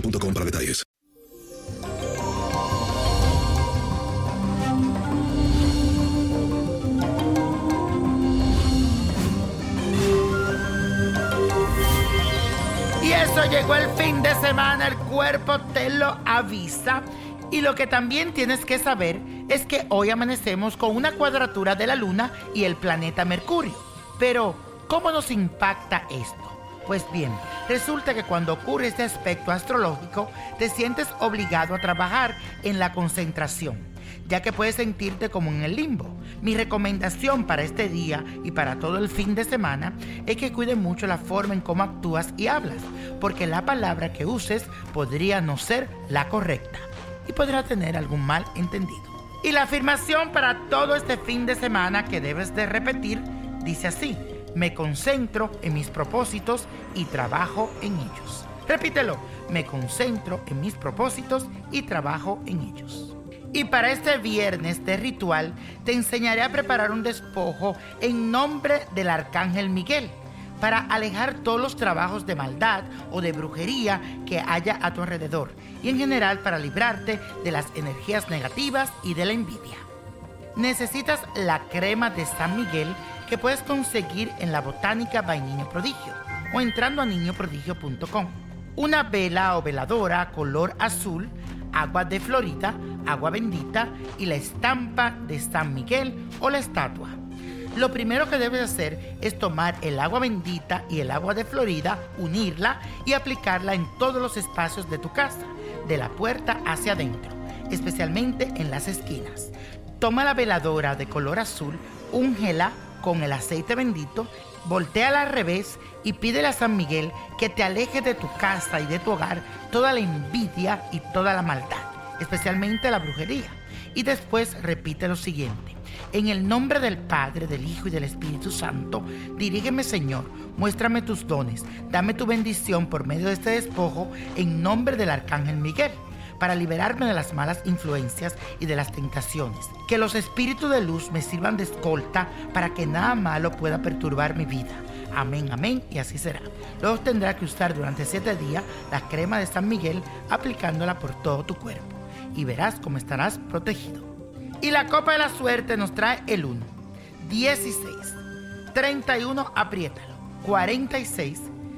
para detalles. Y eso llegó el fin de semana, el cuerpo te lo avisa. Y lo que también tienes que saber es que hoy amanecemos con una cuadratura de la Luna y el planeta Mercurio. Pero, ¿cómo nos impacta esto? Pues bien, resulta que cuando ocurre este aspecto astrológico, te sientes obligado a trabajar en la concentración, ya que puedes sentirte como en el limbo. Mi recomendación para este día y para todo el fin de semana es que cuide mucho la forma en cómo actúas y hablas, porque la palabra que uses podría no ser la correcta y podrá tener algún mal entendido. Y la afirmación para todo este fin de semana que debes de repetir dice así me concentro en mis propósitos y trabajo en ellos. Repítelo, me concentro en mis propósitos y trabajo en ellos. Y para este viernes de ritual te enseñaré a preparar un despojo en nombre del Arcángel Miguel para alejar todos los trabajos de maldad o de brujería que haya a tu alrededor y en general para librarte de las energías negativas y de la envidia. Necesitas la crema de San Miguel que puedes conseguir en la Botánica by Niño Prodigio o entrando a niñoprodigio.com. Una vela o veladora color azul, agua de Florida, agua bendita y la estampa de San Miguel o la estatua. Lo primero que debes hacer es tomar el agua bendita y el agua de Florida, unirla y aplicarla en todos los espacios de tu casa, de la puerta hacia adentro, especialmente en las esquinas. Toma la veladora de color azul, úngela con el aceite bendito, volteala al revés y pídele a San Miguel que te aleje de tu casa y de tu hogar toda la envidia y toda la maldad, especialmente la brujería. Y después repite lo siguiente. En el nombre del Padre, del Hijo y del Espíritu Santo, dirígeme Señor, muéstrame tus dones, dame tu bendición por medio de este despojo en nombre del Arcángel Miguel para liberarme de las malas influencias y de las tentaciones. Que los espíritus de luz me sirvan de escolta para que nada malo pueda perturbar mi vida. Amén, amén, y así será. Luego tendrás que usar durante siete días la crema de San Miguel aplicándola por todo tu cuerpo y verás cómo estarás protegido. Y la copa de la suerte nos trae el 1, 16, 31, apriétalo, 46,